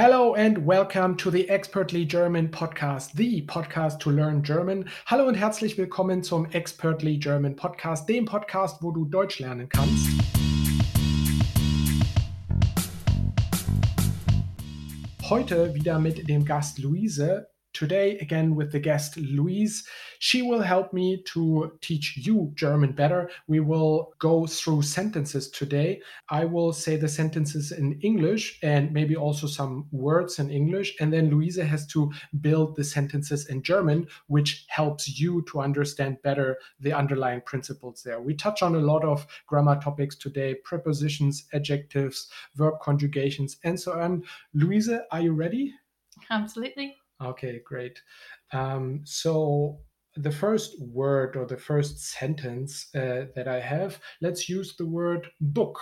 Hello and welcome to the Expertly German Podcast, the Podcast to learn German. Hallo und herzlich willkommen zum Expertly German Podcast, dem Podcast, wo du Deutsch lernen kannst. Heute wieder mit dem Gast Luise, Today, again, with the guest Louise, she will help me to teach you German better. We will go through sentences today. I will say the sentences in English and maybe also some words in English. And then Louise has to build the sentences in German, which helps you to understand better the underlying principles there. We touch on a lot of grammar topics today prepositions, adjectives, verb conjugations, and so on. Louise, are you ready? Absolutely. Okay, great. Um, so the first word or the first sentence uh, that I have, let's use the word book.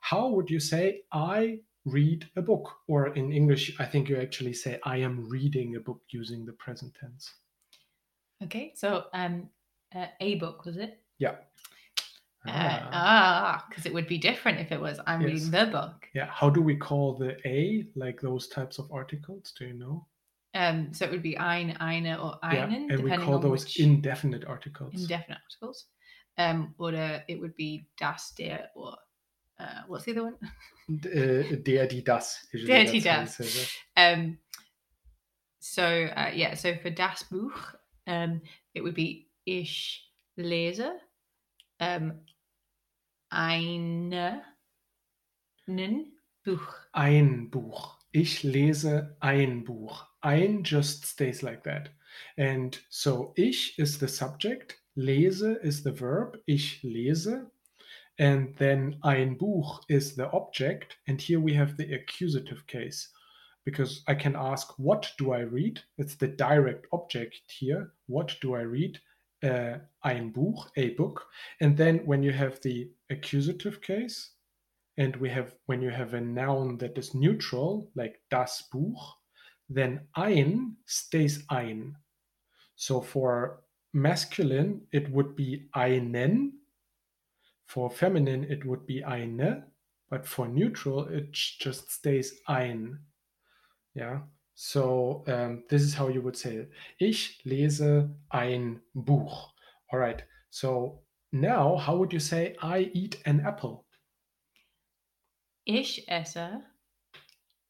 How would you say I read a book? Or in English, I think you actually say I am reading a book using the present tense. Okay, so um, uh, a book was it? Yeah. Uh, ah, because it would be different if it was I'm Yes. reading the book. Yeah. How do we call the a, like those types of articles? Do you know? Um, so it would be ein, eine, or yeah. einen, And we depending call on those which indefinite articles. indefinite articles. Um, or it would be das, der, or uh, what's the other one? D- uh, der, die, das. Der, die, that's how you das. Um, so uh, yeah, so for das Buch, um, it would be ich lese um, eine nen Buch. Ein Buch. Ich lese ein Buch. Ein just stays like that. And so ich is the subject, lese is the verb, ich lese. And then ein Buch is the object. And here we have the accusative case because I can ask, what do I read? It's the direct object here. What do I read? Uh, ein Buch, a book. And then when you have the accusative case, and we have when you have a noun that is neutral, like das Buch, then ein stays ein. So for masculine, it would be einen. For feminine, it would be eine. But for neutral, it just stays ein. Yeah. So um, this is how you would say it. Ich lese ein Buch. All right. So now, how would you say I eat an apple? Ich esse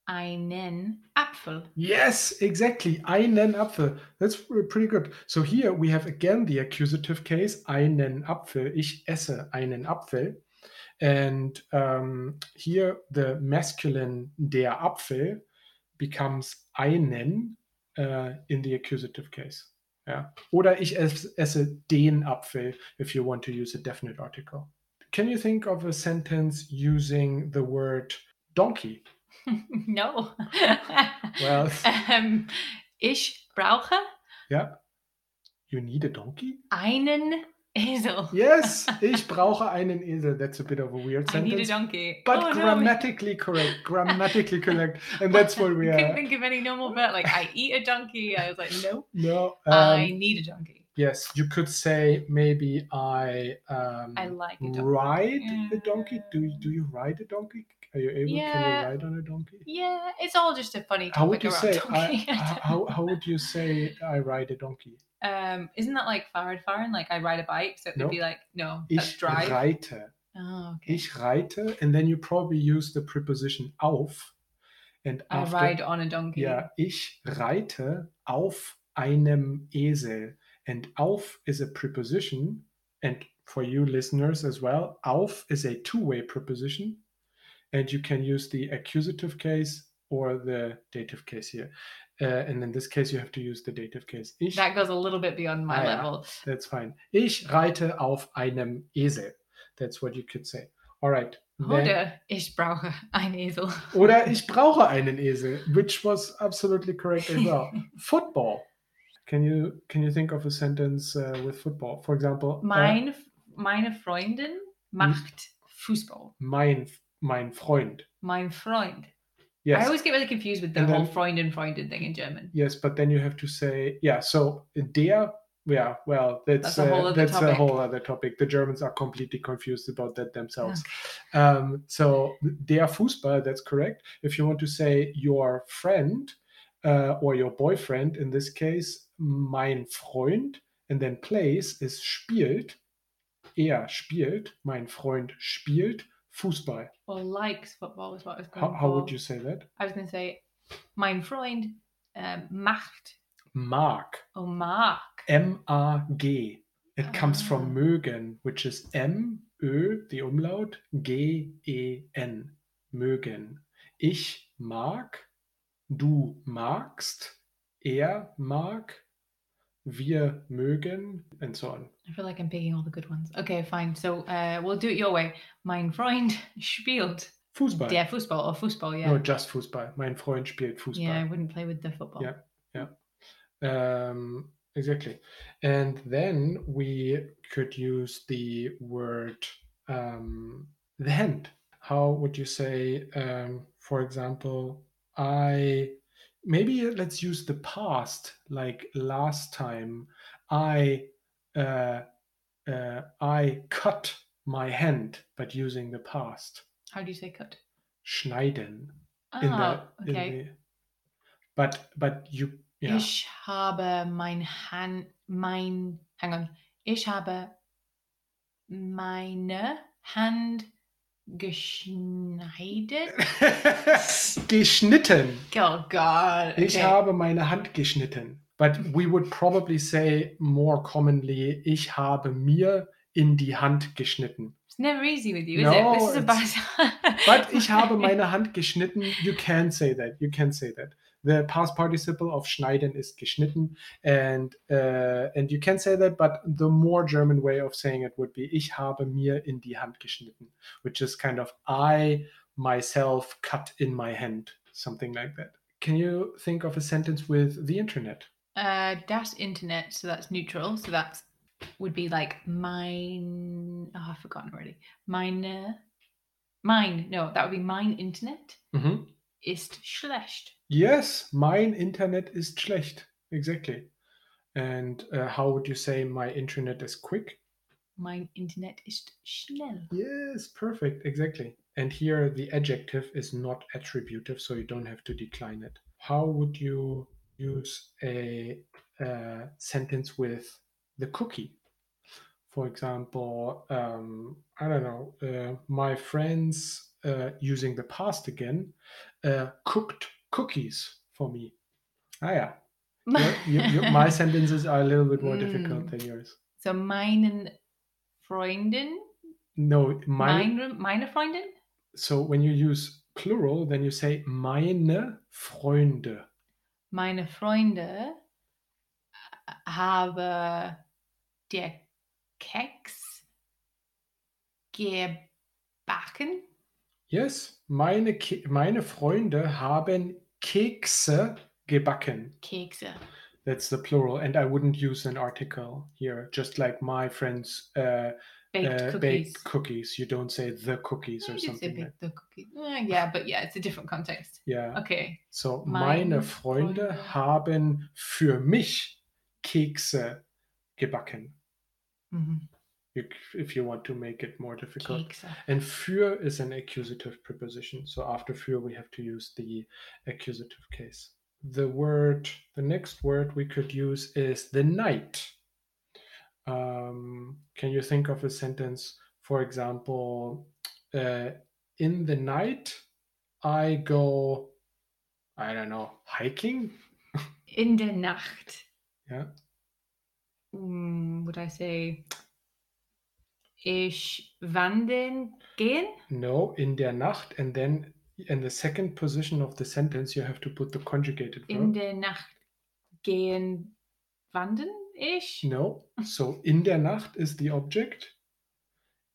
einen Apfel. Yes, exactly. Einen Apfel. That's pretty good. So here we have again the accusative case. Einen Apfel. Ich esse einen Apfel. And um, here the masculine der Apfel becomes einen uh, in the accusative case. Yeah. Oder ich esse den Apfel if you want to use a definite article. Can you think of a sentence using the word donkey? no. Well, ähm, ich brauche yeah. You need a donkey? einen Esel. Yes, ich brauche einen Esel. That's a bit of a weird I need a sentence. donkey. But oh, no. grammatically correct. Grammatically correct. And that's what we I couldn't are. think of any normal verb. Like I eat a donkey. I was like, no, No. I Um, need a donkey. Yes, you could say maybe I um, I like a ride a donkey. Do you, do you ride a donkey? Are you able? Can Yeah. you ride on a donkey? Yeah, it's all just a funny How would you around say? I, donkey. how, how would you say I ride a donkey? um, isn't that like Fahrradfahren? Like I ride a bike, so it would No. be like no, that's Ich drive. reite. Oh, okay. Ich reite, and then you probably use the preposition auf. And I ride on a donkey. Ja, ich reite auf einem Esel. And auf is a preposition. And for you listeners as well, auf is a two way preposition. And you can use the accusative case or the dative case here. Uh, and in this case, you have to use the dative case. Ich, That goes a little bit beyond my Ah, yeah. level. that's fine. Ich reite auf einem Esel. That's what you could say. All right. Then- Oder ich brauche einen Esel. Oder ich brauche einen Esel, which was absolutely correct as well. football. Can you can you think of a sentence uh, with football? For example, uh, Mein, meine Freundin macht Fußball. mein mein Freund. Mein Freund. Yes. I always get really confused with the And whole then- Freundin Freundin thing in German. yes, but then you have to say yeah. So der yeah, well, that's That's a whole uh, other that's a topic. whole other topic. The Germans are completely confused about that themselves. Um, so der Fußball, that's correct. If you want to say your friend uh, or your boyfriend, in this case, mein Freund, and then plays is spielt. Er spielt, mein Freund spielt Fußball. Or likes football is what I was going How, how would you say that? I was going to say, mein Freund um, macht Mag. or mag. M-A-G. It comes Ah. from mögen, which is M, Ö, the umlaut, G, E, N. Mögen. Ich mag, du magst, er mag, wir mögen, and so on. I feel like I'm picking all the good ones. Okay, fine. So uh, we'll do it your way. Mein Freund spielt Fußball. der Fußball or Fußball, yeah. No, just Fußball. Mein Freund spielt Fußball. yeah, I wouldn't play with the football. Yeah, yeah. Um, exactly. And then we could use the word um, the hand. How would you say, um, for example, I maybe let's use the past, like last time I uh, uh, I cut my hand, but using the past. How do you say cut? Schneiden. Ah, in the, in okay. the but but you yeah. Ich habe mein Hand, mein, hang on. Ich habe meine Hand geschneidet. geschnitten. Oh God. Ich okay. habe meine Hand geschnitten. But we would probably say more commonly, ich habe mir in die Hand geschnitten. It's never easy with you, is No, it? This is about. But ich habe meine Hand geschnitten. You can say that. You can say that. The past participle of schneiden is geschnitten, and uh, and you can say that. But the more German way of saying it would be ich habe mir in die Hand geschnitten, which is kind of I myself cut in my hand, something like that. Can you think of a sentence with the internet? uh, das Internet, so that's neutral. So that's would be like mine. Oh, I've forgotten already. Mine. Mine. No, that would be mine Internet Mhm. Ist schlecht. Yes, mein Internet ist schlecht. Exactly. And uh, how would you say my internet is quick? Mein Internet ist schnell. Yes, perfect. Exactly. And here the adjective is not attributive, so you don't have to decline it. How would you use a, uh sentence with the cookie? For example, um, I don't know, uh, my friends uh, using the past again uh, cooked cookies for me. Ah, yeah. Your- your- your- my sentences are a little bit more difficult Mm. than yours. so meinen Freundin. No, mine. Meine, meine Freundin. So when you use plural, then you say meine Freunde. Meine Freunde habe der Keks gebacken. Yes, meine, Ke meine Freunde haben Kekse gebacken. Kekse. That's the plural, and I wouldn't use an article here. Just like my friends uh, Baked uh, cookies. bake cookies, you don't say the cookies Yeah, or you could say something. Like, the cookies. Eh, yeah, but yeah, it's a different context. yeah. Okay. So Meine meine Freunde Freunde. haben für mich Kekse gebacken. Mhm. If you want to make it more difficult. And für is an accusative preposition. So after für, we have to use the accusative case. The word, the next word we could use is the night. Um, can you think of a sentence, for example, uh, in the night, I go, I don't know, hiking? In der Nacht. Yeah. Mm, would I say ich wandern gehen? No, in der Nacht, and then in the second position of the sentence, you have to put the conjugated verb. In der Nacht gehen wandern ich? No. So in der Nacht is the object.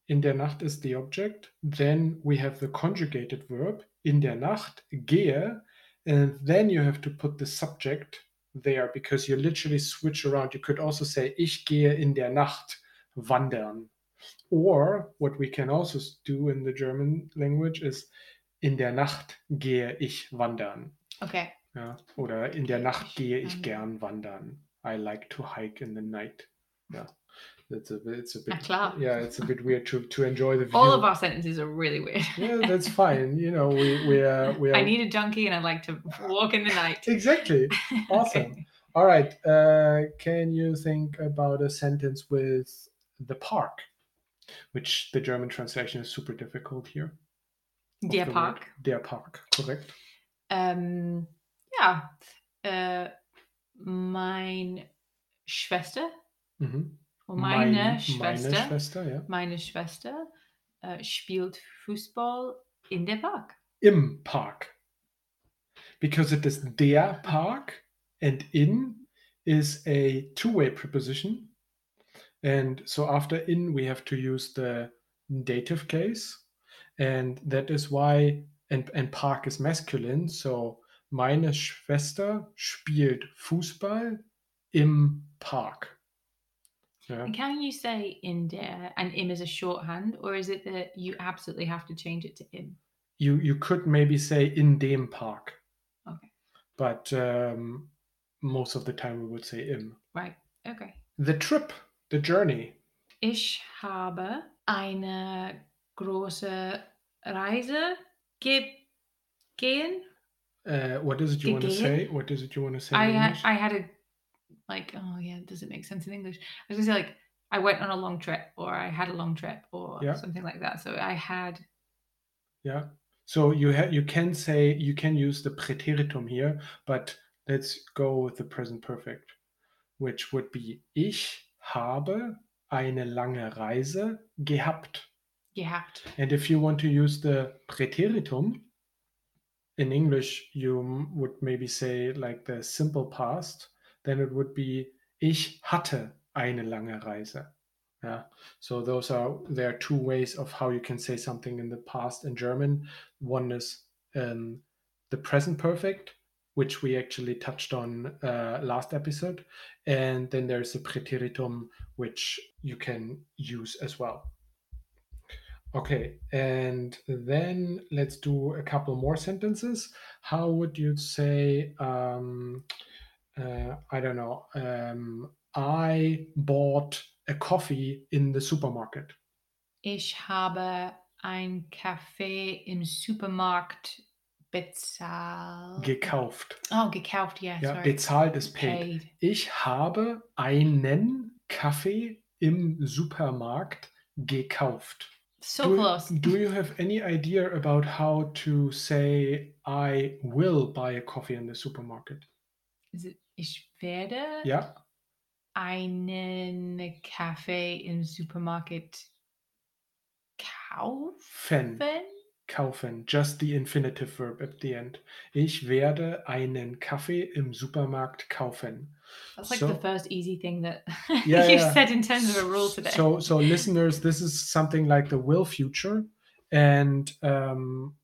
In der Nacht is the object. Then we have the conjugated verb. In der Nacht gehe. And then you have to put the subject there because you literally switch around. You could also say ich gehe in der Nacht wandern. Or what we can also do in the German language is in der Nacht gehe ich wandern. Okay. Ja, oder in der Nacht gehe ich wandern. gern wandern. I like to hike in the night. Yeah. It's a bit, it's a bit, yeah, it's a bit weird to, to enjoy the view. All of our sentences are really weird. yeah, that's fine. You know, we we are we are I need a junkie and I like to walk in the night. exactly awesome. Okay. All right. Uh, can you think about a sentence with the park, which the German translation is super difficult here? Der the word. Park. Der Park, correct. Ähm, ja, äh, mein Schwester, Mhm. meine Mein- Schwester, Meine Schwester, ja. meine Schwester äh, spielt Fußball in der Park. Im Park. Because it is der Park and in is a two-way preposition. And so after in we have to use the dative case. And that is why and, and Park is masculine. So meine Schwester spielt Fußball im Park. Yeah. And can you say in der and im is a shorthand, or is it that you absolutely have to change it to im? You you could maybe say in dem Park. Okay. But um, most of the time we would say im. Right. Okay. The trip, the journey. Ich habe eine große Reise ge gehen. Uh, what is it you want to Gegeben? say? What is it you want to say? I in had English? I had a like oh yeah, does it make sense in English? I was gonna say like I went on a long trip or I had a long trip or Yeah. something like that. So I had Yeah. So you ha- you can say you can use the Präteritum here, but let's go with the present perfect, which would be Ich habe eine lange Reise gehabt. gehabt. And if you want to use the Präteritum, in English you would maybe say like the simple past, then it would be Ich hatte eine lange Reise. Yeah. So those are there are two ways of how you can say something in the past in German. One is um, the present perfect, which we actually touched on uh, last episode, and then there's the Präteritum, which you can use as well. Okay, and then let's do a couple more sentences. How would you say, um, uh, I don't know, um, I bought a coffee in the supermarket? Ich habe ein Kaffee im Supermarkt bezahlt. Gekauft. oh, gekauft, yeah, Ja, sorry. bezahlt ist paid. Paid. Ich habe einen Kaffee im Supermarkt gekauft. So do, close. do you have any idea about how to say I will buy a coffee in the supermarket? Ich werde Ja, einen Kaffee im Supermarkt kaufen. Fen. Kaufen. Just the infinitive verb at the end. Ich werde einen Kaffee im Supermarkt kaufen. That's like So- the first easy thing that Yeah, you've yeah. said in terms of a rule today. So, so listeners, this is something like the will future, and um,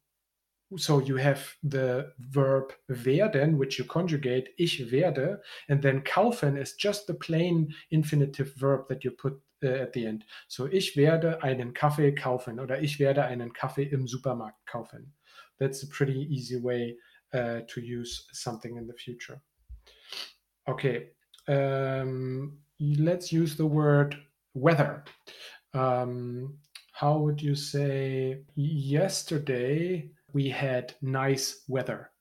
so you have the verb werden, which you conjugate ich werde, and then kaufen is just the plain infinitive verb that you put uh, at the end. So ich werde einen Kaffee kaufen oder ich werde einen Kaffee im Supermarkt kaufen. That's a pretty easy way uh, to use something in the future. Okay, um, let's use the word weather. Um, how would you say yesterday we had nice weather?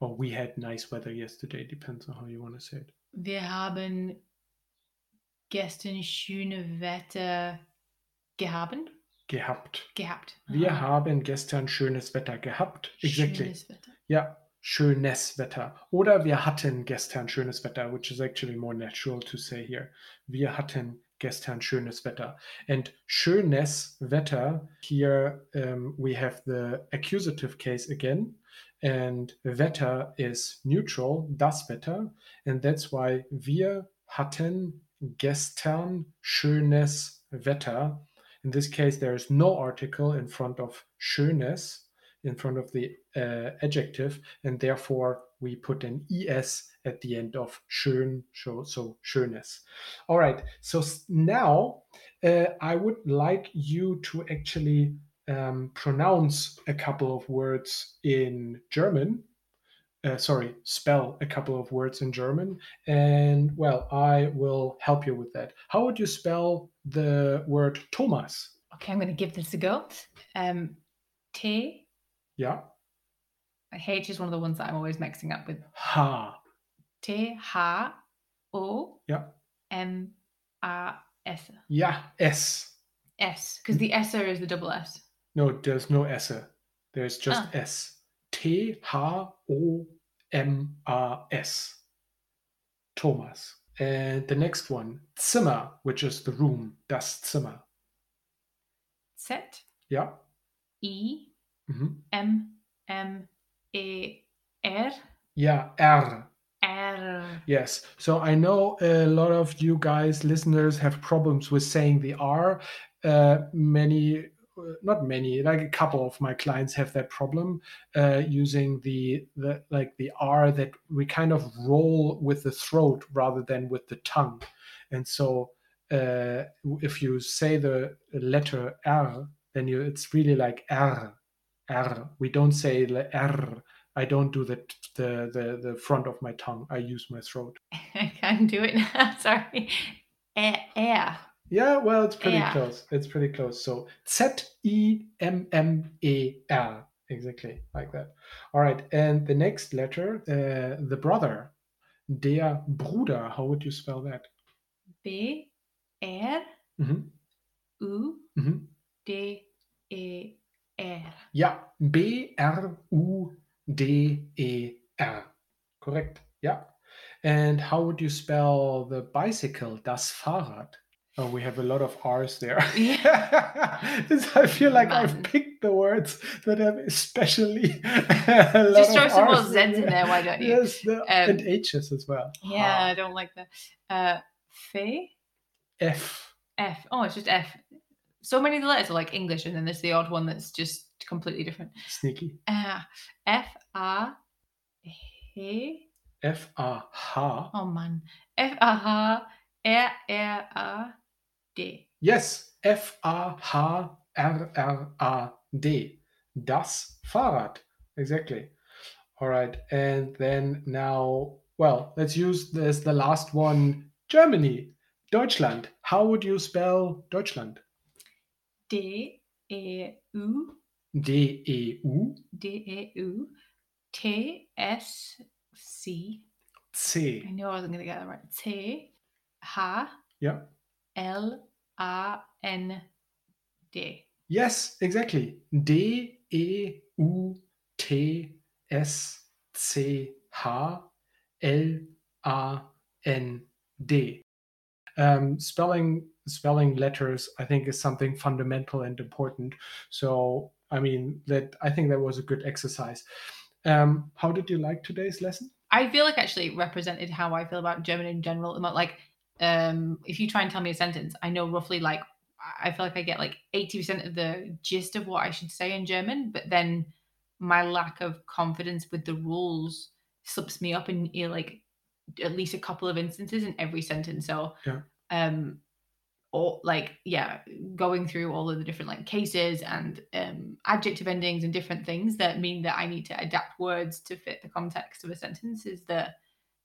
Or we had nice weather yesterday, depends on how you want to say it. Wir haben gestern schöne Wetter gehabt. Gehabt. Gehabt. Wir Aha. haben gestern schönes Wetter gehabt. Exactly. Schönes Wetter. Ja, schönes Wetter. Oder wir hatten gestern schönes Wetter, which is actually more natural to say here. Wir hatten gestern schönes Wetter. And schönes Wetter, here um, we have the accusative case again. And Wetter is neutral, das Wetter. And that's why wir hatten gestern schönes Wetter. In this case, there is no article in front of schönes, in front of the uh, adjective, and therefore we put an es at the end of schön, so, so schönes. All right, so now uh, I would like you to actually um, pronounce a couple of words in German uh, sorry, spell a couple of words in German. And well, I will help you with that. How would you spell the word Thomas? Okay, I'm going to give this a go. Um, T. Yeah. H is one of the ones that I'm always mixing up with. Ha. T H O Yeah. M A S Yeah. S. S because the S is the double S. No, there's no S. There's just Ah. S. T H O M A S. Thomas. And the next one, Zimmer, which is the room, das Zimmer. Z Yeah. I Mhm. M M A R Yeah. R. R. Yes. So I know a lot of you guys, listeners, have problems with saying the R. Uh, many, not many, like a couple of my clients have that problem uh, using the the like the R that we kind of roll with the throat rather than with the tongue, and so uh, if you say the letter R, then you it's really like R, R. We don't say the R. I don't do the the the, the front of my tongue. I use my throat. I can't do it now. Sorry. A- Air. Yeah, well, it's pretty Yeah. close. It's pretty close. So Z E M M A R, exactly like that. All right, and the next letter, uh, the brother, der Bruder. How would you spell that? B R Mhm. U Mhm. D E R. Ja, B R U D E R. Correct. Yeah. And how would you spell the bicycle? Das Fahrrad. Oh, we have a lot of R's there. This- I feel like I've picked the words that have especially Just of throw some more Zs in there, why don't you? Yes, the, and Um, H's as well. Yeah, Ha. I don't like that. Uh, F F. F. Oh, it's just F. So many of the letters are like English, and then there's the odd one that's just completely different. Sneaky. Uh, F A H. F A H. Oh man. F A H R R A D. Yes, F A H R R A D. Das Fahrrad. Exactly. All right. And then now, well, let's use this the last one Germany. Deutschland. How would you spell Deutschland? D E U D E U D E U T S C. I C. knew I wasn't going to get that right. T H Yeah. L A N D. Yes, exactly. D E U T S C H L A N D. Um, spelling spelling letters, I think, is something fundamental and important. So, I mean, that I think that was a good exercise. Um, how did you like today's lesson? I feel like actually represented how I feel about German in general. About like, um, if you try and tell me a sentence, I know roughly like I feel like I get like eighty percent of the gist of what I should say in German, but then my lack of confidence with the rules slips me up in you know, like at least a couple of instances in every sentence. So, Yeah. um, or like yeah, going through all of the different like cases and um adjective endings and different things that mean that I need to adapt words to fit the context of a sentence is the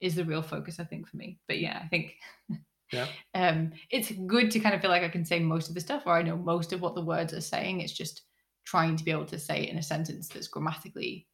is the real focus I think for me. But yeah, I think Yeah. um it's good to kind of feel like I can say most of the stuff or I know most of what the words are saying. It's just trying to be able to say it in a sentence that's grammatically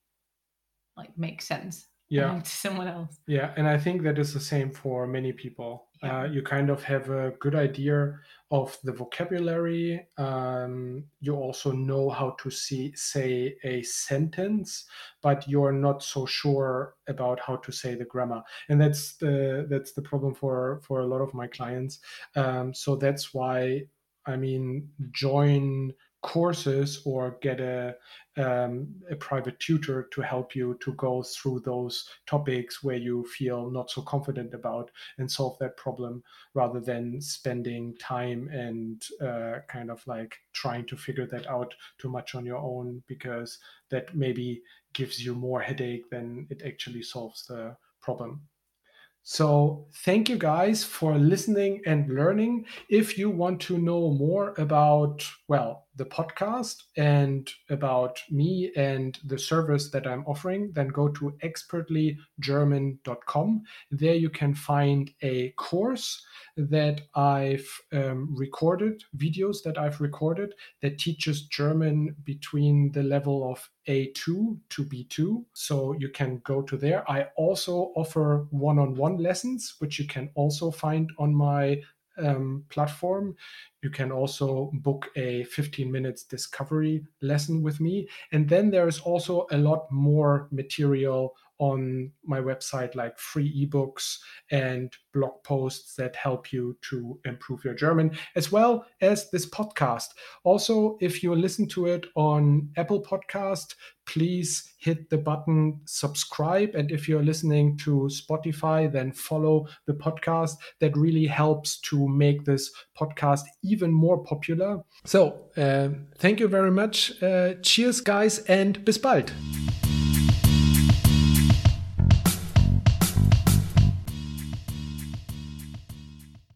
like makes sense Yeah. to someone else. Yeah, and I think that is the same for many people. Yeah. Uh, you kind of have a good idea of the vocabulary. Um, you also know how to see, say a sentence, but you're not so sure about how to say the grammar, and that's the that's the problem for for a lot of my clients. Um, so that's why I mean join courses or get a um, a private tutor to help you to go through those topics where you feel not so confident about and solve that problem rather than spending time and uh, kind of like trying to figure that out too much on your own because that maybe gives you more headache than it actually solves the problem. So, thank you guys for listening and learning. If you want to know more about, well, the podcast and about me and the service that I'm offering, then go to expertlygerman.com. There you can find a course that I've um, recorded, videos that I've recorded that teaches German between the level of A2 to B2. So you can go to there. I also offer one on one lessons, which you can also find on my um, platform. You can also book a 15 minutes discovery lesson with me. And then there is also a lot more material on my website, like free ebooks and blog posts that help you to improve your German, as well as this podcast. Also, if you listen to it on Apple Podcast, please hit the button subscribe. And if you're listening to Spotify, then follow the podcast. That really helps to make this podcast even more popular. So, uh, thank you very much. Uh, cheers, guys, and bis bald.